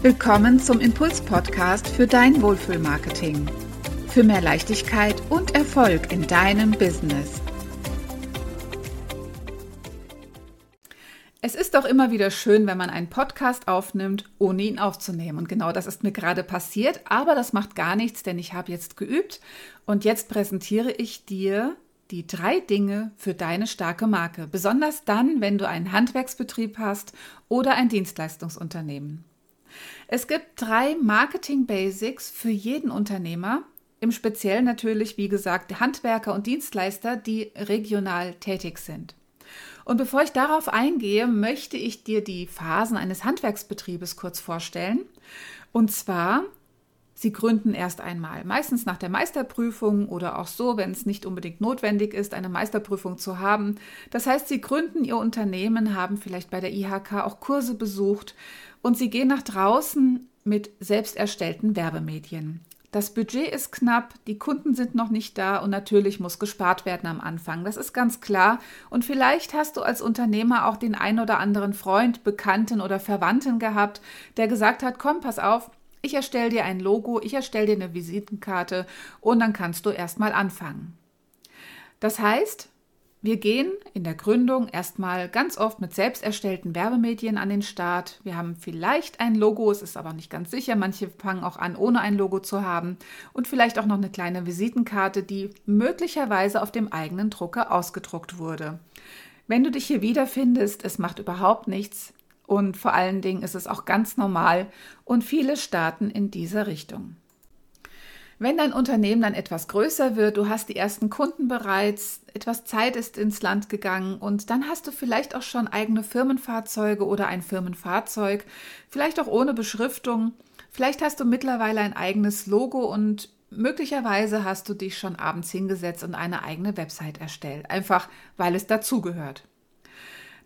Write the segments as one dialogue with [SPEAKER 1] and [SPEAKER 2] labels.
[SPEAKER 1] Willkommen zum Impuls-Podcast für dein Wohlfühlmarketing. Für mehr Leichtigkeit und Erfolg in deinem Business. Es ist doch immer wieder schön, wenn man einen Podcast aufnimmt, ohne ihn aufzunehmen. Und genau das ist mir gerade passiert. Aber das macht gar nichts, denn ich habe jetzt geübt und jetzt präsentiere ich dir die drei Dinge für deine starke Marke. Besonders dann, wenn du einen Handwerksbetrieb hast oder ein Dienstleistungsunternehmen. Es gibt drei Marketing Basics für jeden Unternehmer, im Speziellen natürlich, wie gesagt, Handwerker und Dienstleister, die regional tätig sind. Und bevor ich darauf eingehe, möchte ich dir die Phasen eines Handwerksbetriebes kurz vorstellen. Und zwar, sie gründen erst einmal, meistens nach der Meisterprüfung oder auch so, wenn es nicht unbedingt notwendig ist, eine Meisterprüfung zu haben. Das heißt, sie gründen ihr Unternehmen, haben vielleicht bei der IHK auch Kurse besucht und sie gehen nach draußen mit selbst erstellten Werbemedien. Das Budget ist knapp, die Kunden sind noch nicht da und natürlich muss gespart werden am Anfang. Das ist ganz klar. Und vielleicht hast du als Unternehmer auch den ein oder anderen Freund, Bekannten oder Verwandten gehabt, der gesagt hat, komm, pass auf, ich erstelle dir ein Logo, ich erstelle dir eine Visitenkarte und dann kannst du erstmal anfangen. Das heißt, wir gehen in der Gründung erstmal ganz oft mit selbst erstellten Werbemedien an den Start. Wir haben vielleicht ein Logo, es ist aber nicht ganz sicher. Manche fangen auch an, ohne ein Logo zu haben. Und vielleicht auch noch eine kleine Visitenkarte, die möglicherweise auf dem eigenen Drucker ausgedruckt wurde. Wenn du dich hier wiederfindest, es macht überhaupt nichts. Und vor allen Dingen ist es auch ganz normal. Und viele starten in dieser Richtung. Wenn dein Unternehmen dann etwas größer wird, du hast die ersten Kunden bereits, etwas Zeit ist ins Land gegangen und dann hast du vielleicht auch schon eigene Firmenfahrzeuge oder ein Firmenfahrzeug, vielleicht auch ohne Beschriftung. Vielleicht hast du mittlerweile ein eigenes Logo und möglicherweise hast du dich schon abends hingesetzt und eine eigene Website erstellt, einfach weil es dazugehört.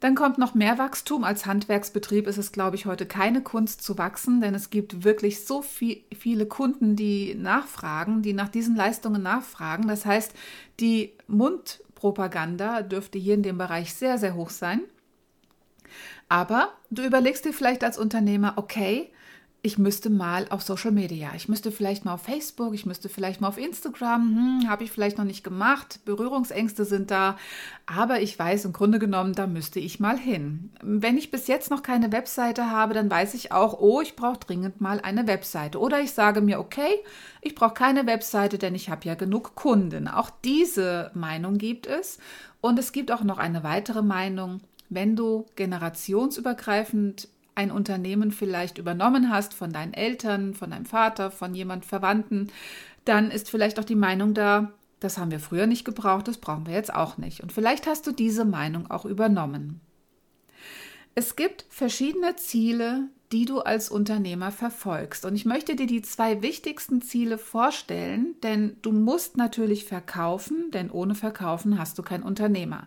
[SPEAKER 1] Dann kommt noch mehr Wachstum. Als Handwerksbetrieb ist es, glaube ich, heute keine Kunst zu wachsen, denn es gibt wirklich so viel, viele Kunden, die nachfragen, die nach diesen Leistungen nachfragen. Das heißt, die Mundpropaganda dürfte hier in dem Bereich sehr, sehr hoch sein. Aber du überlegst dir vielleicht als Unternehmer, okay, ich müsste mal auf Social Media, ich müsste vielleicht mal auf Facebook, ich müsste vielleicht mal auf Instagram, hm, habe ich vielleicht noch nicht gemacht, Berührungsängste sind da, aber ich weiß im Grunde genommen, da müsste ich mal hin. Wenn ich bis jetzt noch keine Webseite habe, dann weiß ich auch, oh, ich brauche dringend mal eine Webseite. Oder ich sage mir, okay, ich brauche keine Webseite, denn ich habe ja genug Kunden. Auch diese Meinung gibt es. Und es gibt auch noch eine weitere Meinung. Wenn du generationsübergreifend ein Unternehmen vielleicht übernommen hast von deinen Eltern, von deinem Vater, von jemand Verwandten, dann ist vielleicht auch die Meinung da, das haben wir früher nicht gebraucht, das brauchen wir jetzt auch nicht. Und vielleicht hast du diese Meinung auch übernommen. Es gibt verschiedene Ziele, die du als Unternehmer verfolgst. Und ich möchte dir die zwei wichtigsten Ziele vorstellen, denn du musst natürlich verkaufen, denn ohne Verkaufen hast du kein Unternehmer.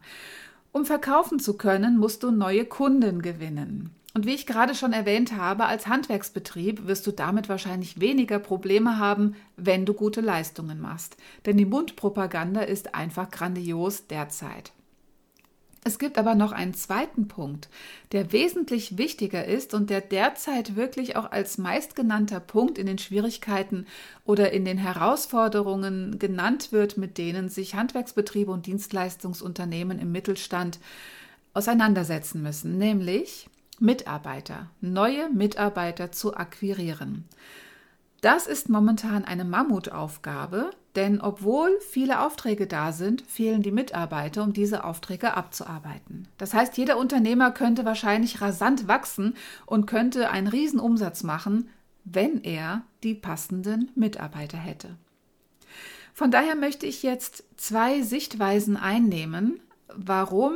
[SPEAKER 1] Um verkaufen zu können, musst du neue Kunden gewinnen. Und wie ich gerade schon erwähnt habe, als Handwerksbetrieb wirst du damit wahrscheinlich weniger Probleme haben, wenn du gute Leistungen machst. Denn die Mundpropaganda ist einfach grandios derzeit. Es gibt aber noch einen zweiten Punkt, der wesentlich wichtiger ist und der derzeit wirklich auch als meistgenannter Punkt in den Schwierigkeiten oder in den Herausforderungen genannt wird, mit denen sich Handwerksbetriebe und Dienstleistungsunternehmen im Mittelstand auseinandersetzen müssen, nämlich Mitarbeiter, neue Mitarbeiter zu akquirieren. Das ist momentan eine Mammutaufgabe, denn obwohl viele Aufträge da sind, fehlen die Mitarbeiter, um diese Aufträge abzuarbeiten. Das heißt, jeder Unternehmer könnte wahrscheinlich rasant wachsen und könnte einen Riesenumsatz machen, wenn er die passenden Mitarbeiter hätte. Von daher möchte ich jetzt zwei Sichtweisen einnehmen, warum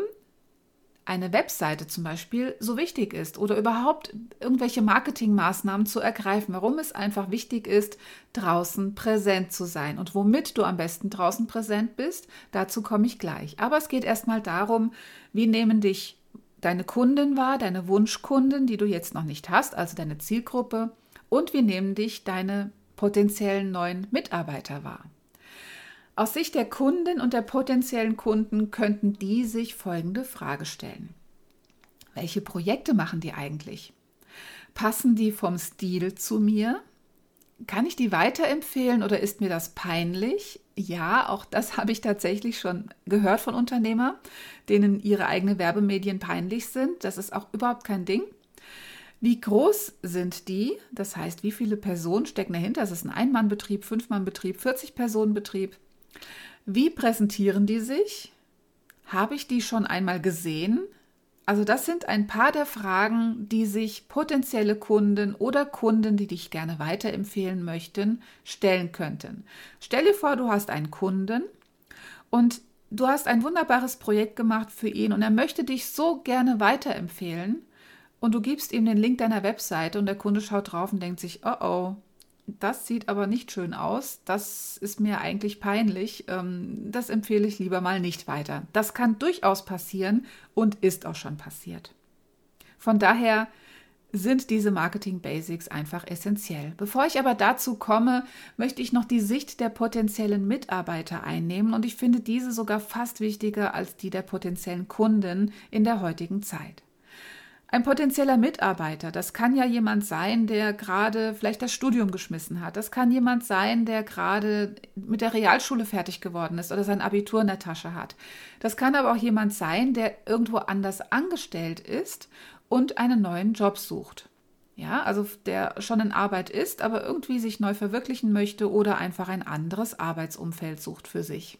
[SPEAKER 1] eine Webseite zum Beispiel so wichtig ist oder überhaupt irgendwelche Marketingmaßnahmen zu ergreifen, warum es einfach wichtig ist, draußen präsent zu sein und womit du am besten draußen präsent bist, dazu komme ich gleich. Aber es geht erstmal darum, wie nehmen dich deine Kunden wahr, deine Wunschkunden, die du jetzt noch nicht hast, also deine Zielgruppe und wie nehmen dich deine potenziellen neuen Mitarbeiter wahr. Aus Sicht der Kunden und der potenziellen Kunden könnten die sich folgende Frage stellen. Welche Projekte machen die eigentlich? Passen die vom Stil zu mir? Kann ich die weiterempfehlen oder ist mir das peinlich? Ja, auch das habe ich tatsächlich schon gehört von Unternehmern, denen ihre eigenen Werbemedien peinlich sind. Das ist auch überhaupt kein Ding. Wie groß sind die? Das heißt, wie viele Personen stecken dahinter? Ist ein Ein-Mann-Betrieb, Fünf-Mann-Betrieb, 40-Personen-Betrieb. Wie präsentieren die sich? Habe ich die schon einmal gesehen? Also das sind ein paar der Fragen, die sich potenzielle Kunden oder Kunden, die dich gerne weiterempfehlen möchten, stellen könnten. Stell dir vor, du hast einen Kunden und du hast ein wunderbares Projekt gemacht für ihn und er möchte dich so gerne weiterempfehlen und du gibst ihm den Link deiner Webseite und der Kunde schaut drauf und denkt sich, oh oh, das sieht aber nicht schön aus, das ist mir eigentlich peinlich, ähm, das empfehle ich lieber mal nicht weiter. Das kann durchaus passieren und ist auch schon passiert. Von daher sind diese Marketing Basics einfach essentiell. Bevor ich aber dazu komme, möchte ich noch die Sicht der potenziellen Mitarbeiter einnehmen und ich finde diese sogar fast wichtiger als die der potenziellen Kunden in der heutigen Zeit. Ein potenzieller Mitarbeiter, das kann ja jemand sein, der gerade vielleicht das Studium geschmissen hat. Das kann jemand sein, der gerade mit der Realschule fertig geworden ist oder sein Abitur in der Tasche hat. Das kann aber auch jemand sein, der irgendwo anders angestellt ist und einen neuen Job sucht. Ja, also der schon in Arbeit ist, aber irgendwie sich neu verwirklichen möchte oder einfach ein anderes Arbeitsumfeld sucht für sich.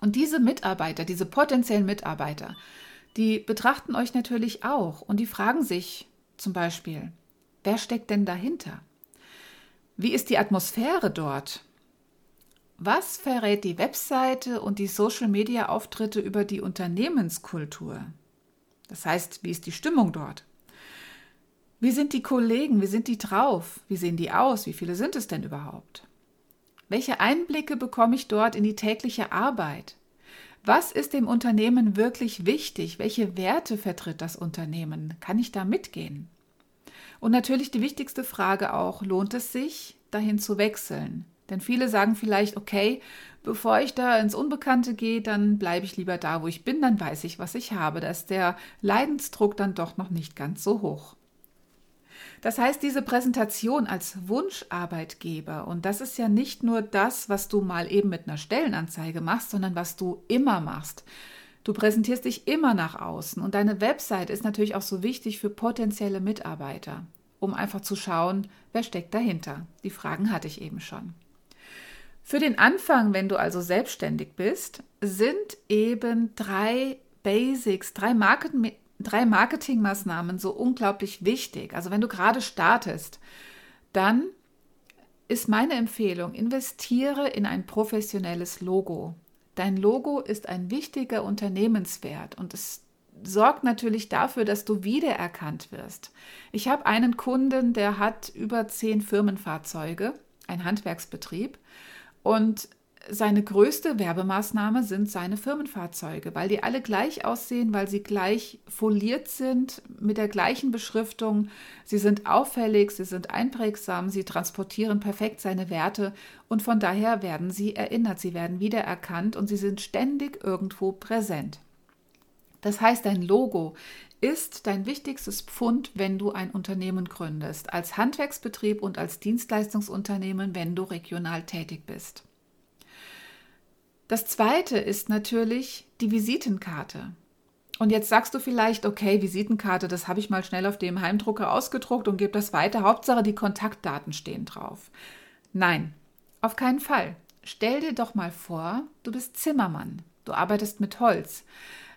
[SPEAKER 1] Und diese Mitarbeiter, diese potenziellen Mitarbeiter, die betrachten euch natürlich auch und die fragen sich zum Beispiel, wer steckt denn dahinter? Wie ist die Atmosphäre dort? Was verrät die Webseite und die Social-Media-Auftritte über die Unternehmenskultur? Das heißt, wie ist die Stimmung dort? Wie sind die Kollegen? Wie sind die drauf? Wie sehen die aus? Wie viele sind es denn überhaupt? Welche Einblicke bekomme ich dort in die tägliche Arbeit? Was ist dem Unternehmen wirklich wichtig? Welche Werte vertritt das Unternehmen? Kann ich da mitgehen? Und natürlich die wichtigste Frage auch, lohnt es sich, dahin zu wechseln? Denn viele sagen vielleicht, okay, bevor ich da ins Unbekannte gehe, dann bleibe ich lieber da, wo ich bin, dann weiß ich, was ich habe. Da ist der Leidensdruck dann doch noch nicht ganz so hoch. Das heißt, diese Präsentation als Wunscharbeitgeber, und das ist ja nicht nur das, was du mal eben mit einer Stellenanzeige machst, sondern was du immer machst. Du präsentierst dich immer nach außen und deine Website ist natürlich auch so wichtig für potenzielle Mitarbeiter, um einfach zu schauen, wer steckt dahinter. Die Fragen hatte ich eben schon. Für den Anfang, wenn du also selbstständig bist, sind eben drei Basics, drei Marketing drei Marketingmaßnahmen so unglaublich wichtig. Also wenn du gerade startest, dann ist meine Empfehlung, investiere in ein professionelles Logo. Dein Logo ist ein wichtiger Unternehmenswert und es sorgt natürlich dafür, dass du wiedererkannt wirst. Ich habe einen Kunden, der hat über zehn Firmenfahrzeuge, ein Handwerksbetrieb und seine größte Werbemaßnahme sind seine Firmenfahrzeuge, weil die alle gleich aussehen, weil sie gleich foliert sind mit der gleichen Beschriftung. Sie sind auffällig, sie sind einprägsam, sie transportieren perfekt seine Werte und von daher werden sie erinnert, sie werden wiedererkannt und sie sind ständig irgendwo präsent. Das heißt, dein Logo ist dein wichtigstes Pfund, wenn du ein Unternehmen gründest, als Handwerksbetrieb und als Dienstleistungsunternehmen, wenn du regional tätig bist. Das zweite ist natürlich die Visitenkarte. Und jetzt sagst du vielleicht, okay, Visitenkarte, das habe ich mal schnell auf dem Heimdrucker ausgedruckt und gebe das weiter. Hauptsache, die Kontaktdaten stehen drauf. Nein, auf keinen Fall. Stell dir doch mal vor, du bist Zimmermann. Du arbeitest mit Holz.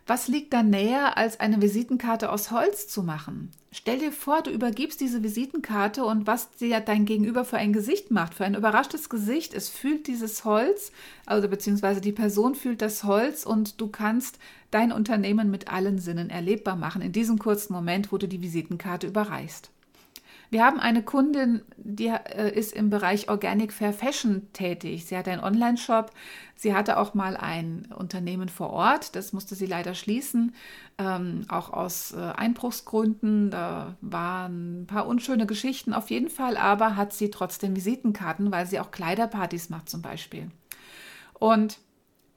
[SPEAKER 1] Was liegt da näher, als eine Visitenkarte aus Holz zu machen? Stell dir vor, du übergibst diese Visitenkarte und was dir dein Gegenüber für ein Gesicht macht, für ein überraschtes Gesicht. Es fühlt dieses Holz, also beziehungsweise die Person fühlt das Holz und du kannst dein Unternehmen mit allen Sinnen erlebbar machen in diesem kurzen Moment, wo du die Visitenkarte überreichst. Wir haben eine Kundin, die äh, ist im Bereich Organic Fair Fashion tätig. Sie hat einen Online-Shop. Sie hatte auch mal ein Unternehmen vor Ort. Das musste sie leider schließen, ähm, auch aus äh, Einbruchsgründen. Da waren ein paar unschöne Geschichten auf jeden Fall, aber hat sie trotzdem Visitenkarten, weil sie auch Kleiderpartys macht zum Beispiel. Und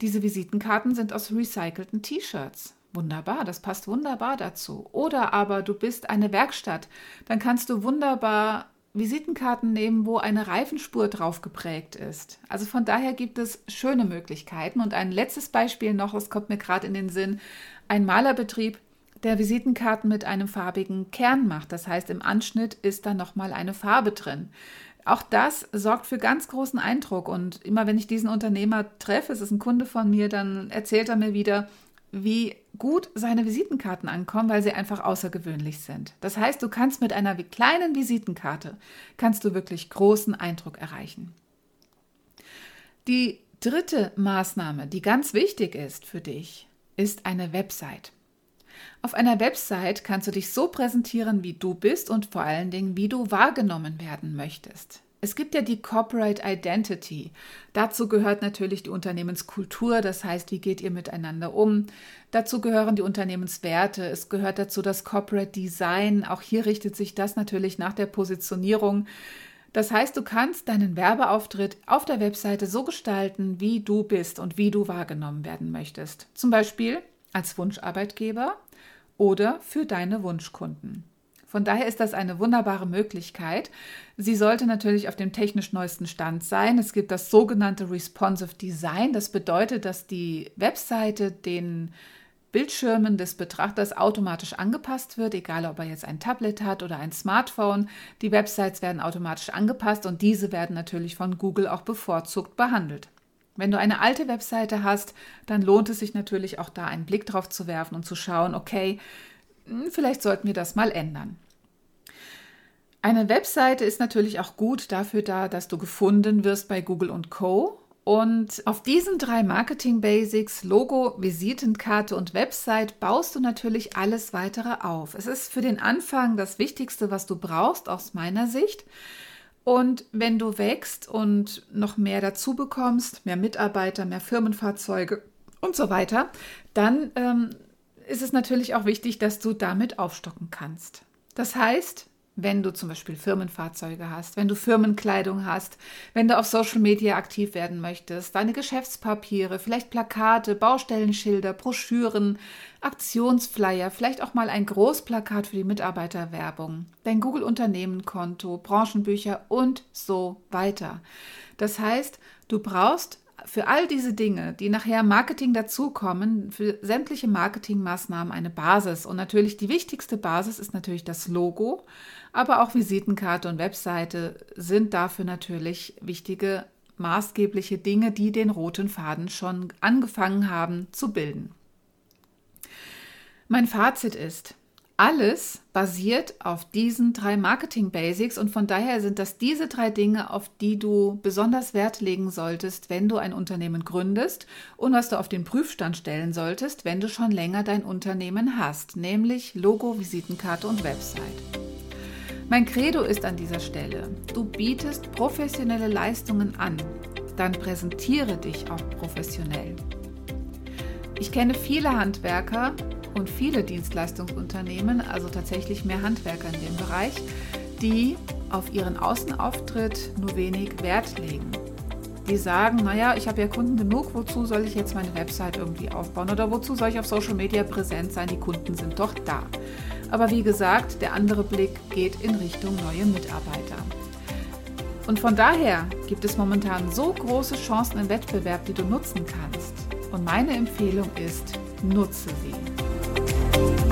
[SPEAKER 1] diese Visitenkarten sind aus recycelten T-Shirts. Wunderbar, das passt wunderbar dazu. Oder aber du bist eine Werkstatt, dann kannst du wunderbar Visitenkarten nehmen, wo eine Reifenspur drauf geprägt ist. Also von daher gibt es schöne Möglichkeiten. Und ein letztes Beispiel noch, das kommt mir gerade in den Sinn, ein Malerbetrieb, der Visitenkarten mit einem farbigen Kern macht. Das heißt, im Anschnitt ist da nochmal eine Farbe drin. Auch das sorgt für ganz großen Eindruck. Und immer wenn ich diesen Unternehmer treffe, es ist ein Kunde von mir, dann erzählt er mir wieder, wie gut seine Visitenkarten ankommen, weil sie einfach außergewöhnlich sind. Das heißt, du kannst mit einer kleinen Visitenkarte, kannst du wirklich großen Eindruck erreichen. Die dritte Maßnahme, die ganz wichtig ist für dich, ist eine Website. Auf einer Website kannst du dich so präsentieren, wie du bist und vor allen Dingen, wie du wahrgenommen werden möchtest. Es gibt ja die Corporate Identity. Dazu gehört natürlich die Unternehmenskultur, das heißt, wie geht ihr miteinander um. Dazu gehören die Unternehmenswerte. Es gehört dazu das Corporate Design. Auch hier richtet sich das natürlich nach der Positionierung. Das heißt, du kannst deinen Werbeauftritt auf der Webseite so gestalten, wie du bist und wie du wahrgenommen werden möchtest. Zum Beispiel als Wunscharbeitgeber oder für deine Wunschkunden. Von daher ist das eine wunderbare Möglichkeit. Sie sollte natürlich auf dem technisch neuesten Stand sein. Es gibt das sogenannte Responsive Design. Das bedeutet, dass die Webseite den Bildschirmen des Betrachters automatisch angepasst wird, egal ob er jetzt ein Tablet hat oder ein Smartphone. Die Websites werden automatisch angepasst und diese werden natürlich von Google auch bevorzugt behandelt. Wenn du eine alte Webseite hast, dann lohnt es sich natürlich auch da einen Blick drauf zu werfen und zu schauen, okay, hm, vielleicht sollten wir das mal ändern. Eine Webseite ist natürlich auch gut dafür da, dass du gefunden wirst bei Google und Co. Und auf diesen drei Marketing Basics, Logo, Visitenkarte und Website, baust du natürlich alles weitere auf. Es ist für den Anfang das Wichtigste, was du brauchst, aus meiner Sicht. Und wenn du wächst und noch mehr dazu bekommst, mehr Mitarbeiter, mehr Firmenfahrzeuge und so weiter, dann ähm, ist es natürlich auch wichtig, dass du damit aufstocken kannst. Das heißt, wenn du zum Beispiel Firmenfahrzeuge hast, wenn du Firmenkleidung hast, wenn du auf Social Media aktiv werden möchtest, deine Geschäftspapiere, vielleicht Plakate, Baustellenschilder, Broschüren, Aktionsflyer, vielleicht auch mal ein Großplakat für die Mitarbeiterwerbung, dein Google-Unternehmenkonto, Branchenbücher und so weiter. Das heißt, du brauchst für all diese Dinge, die nachher Marketing dazukommen, für sämtliche Marketingmaßnahmen eine Basis. Und natürlich die wichtigste Basis ist natürlich das Logo, aber auch Visitenkarte und Webseite sind dafür natürlich wichtige maßgebliche Dinge, die den roten Faden schon angefangen haben zu bilden. Mein Fazit ist, alles basiert auf diesen drei Marketing Basics und von daher sind das diese drei Dinge, auf die du besonders Wert legen solltest, wenn du ein Unternehmen gründest und was du auf den Prüfstand stellen solltest, wenn du schon länger dein Unternehmen hast, nämlich Logo, Visitenkarte und Website. Mein Credo ist an dieser Stelle, du bietest professionelle Leistungen an, dann präsentiere dich auch professionell. Ich kenne viele Handwerker, und viele Dienstleistungsunternehmen, also tatsächlich mehr Handwerker in dem Bereich, die auf ihren Außenauftritt nur wenig Wert legen. Die sagen, naja, ich habe ja Kunden genug, wozu soll ich jetzt meine Website irgendwie aufbauen oder wozu soll ich auf Social Media präsent sein, die Kunden sind doch da. Aber wie gesagt, der andere Blick geht in Richtung neue Mitarbeiter. Und von daher gibt es momentan so große Chancen im Wettbewerb, die du nutzen kannst. Und meine Empfehlung ist, nutze sie. Bye.